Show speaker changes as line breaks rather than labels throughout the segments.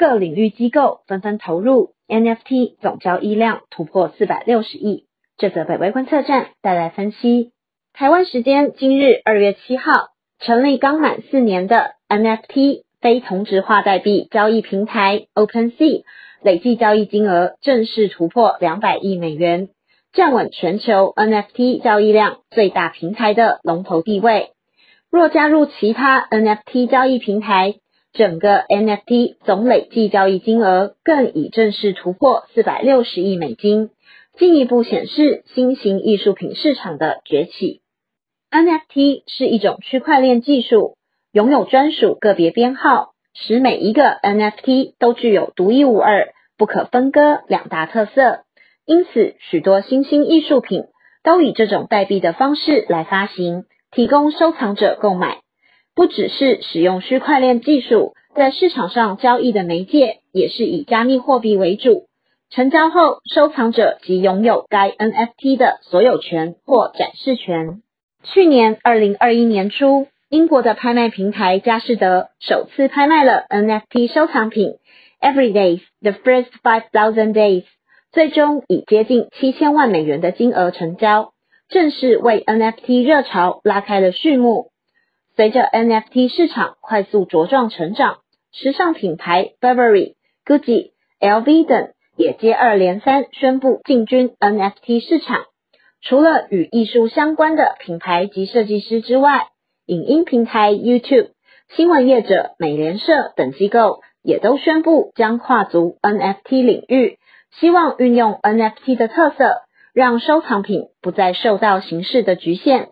各领域机构纷纷投入 NFT，总交易量突破四百六十亿。这则北微观测站带来分析。台湾时间今日二月七号，成立刚满四年的 NFT 非同质化代币交易平台 OpenSea，累计交易金额正式突破两百亿美元，站稳全球 NFT 交易量最大平台的龙头地位。若加入其他 NFT 交易平台，整个 NFT 总累计交易金额更已正式突破四百六十亿美金，进一步显示新型艺术品市场的崛起。NFT 是一种区块链技术，拥有专属个别编号，使每一个 NFT 都具有独一无二、不可分割两大特色。因此，许多新兴艺术品都以这种代币的方式来发行，提供收藏者购买。不只是使用区块链技术，在市场上交易的媒介也是以加密货币为主。成交后，收藏者即拥有该 NFT 的所有权或展示权。去年二零二一年初，英国的拍卖平台佳士得首次拍卖了 NFT 收藏品 Everydays The First Five Thousand Days，最终以接近七千万美元的金额成交，正式为 NFT 热潮拉开了序幕。随着 NFT 市场快速茁壮成长，时尚品牌 Burberry、Gucci、LV 等也接二连三宣布进军 NFT 市场。除了与艺术相关的品牌及设计师之外，影音平台 YouTube、新闻业者美联社等机构也都宣布将跨足 NFT 领域，希望运用 NFT 的特色，让收藏品不再受到形式的局限，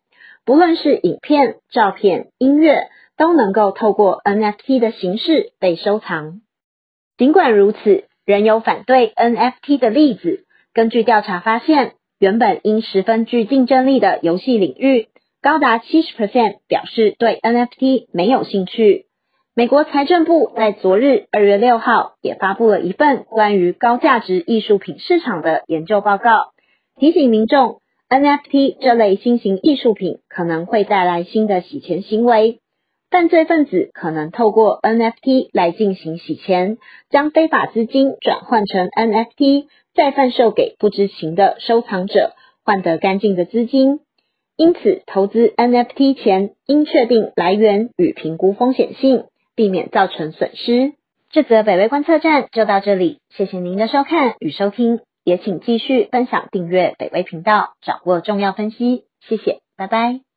不论是影片、照片、音乐，都能够透过 NFT 的形式被收藏。尽管如此，仍有反对 NFT 的例子。根据调查发现。原本因十分具竞争力的游戏领域，高达七十 percent 表示对 NFT 没有兴趣。美国财政部在昨日二月六号也发布了一份关于高价值艺术品市场的研究报告，提醒民众 NFT 这类新型艺术品可能会带来新的洗钱行为，犯罪分子可能透过 NFT 来进行洗钱，将非法资金转换成 NFT。再贩售给不知情的收藏者，换得干净的资金。因此，投资 NFT 前应确定来源与评估风险性，避免造成损失。这则北威观测站就到这里，谢谢您的收看与收听，也请继续分享订阅北威频道，掌握重要分析。谢谢，拜拜。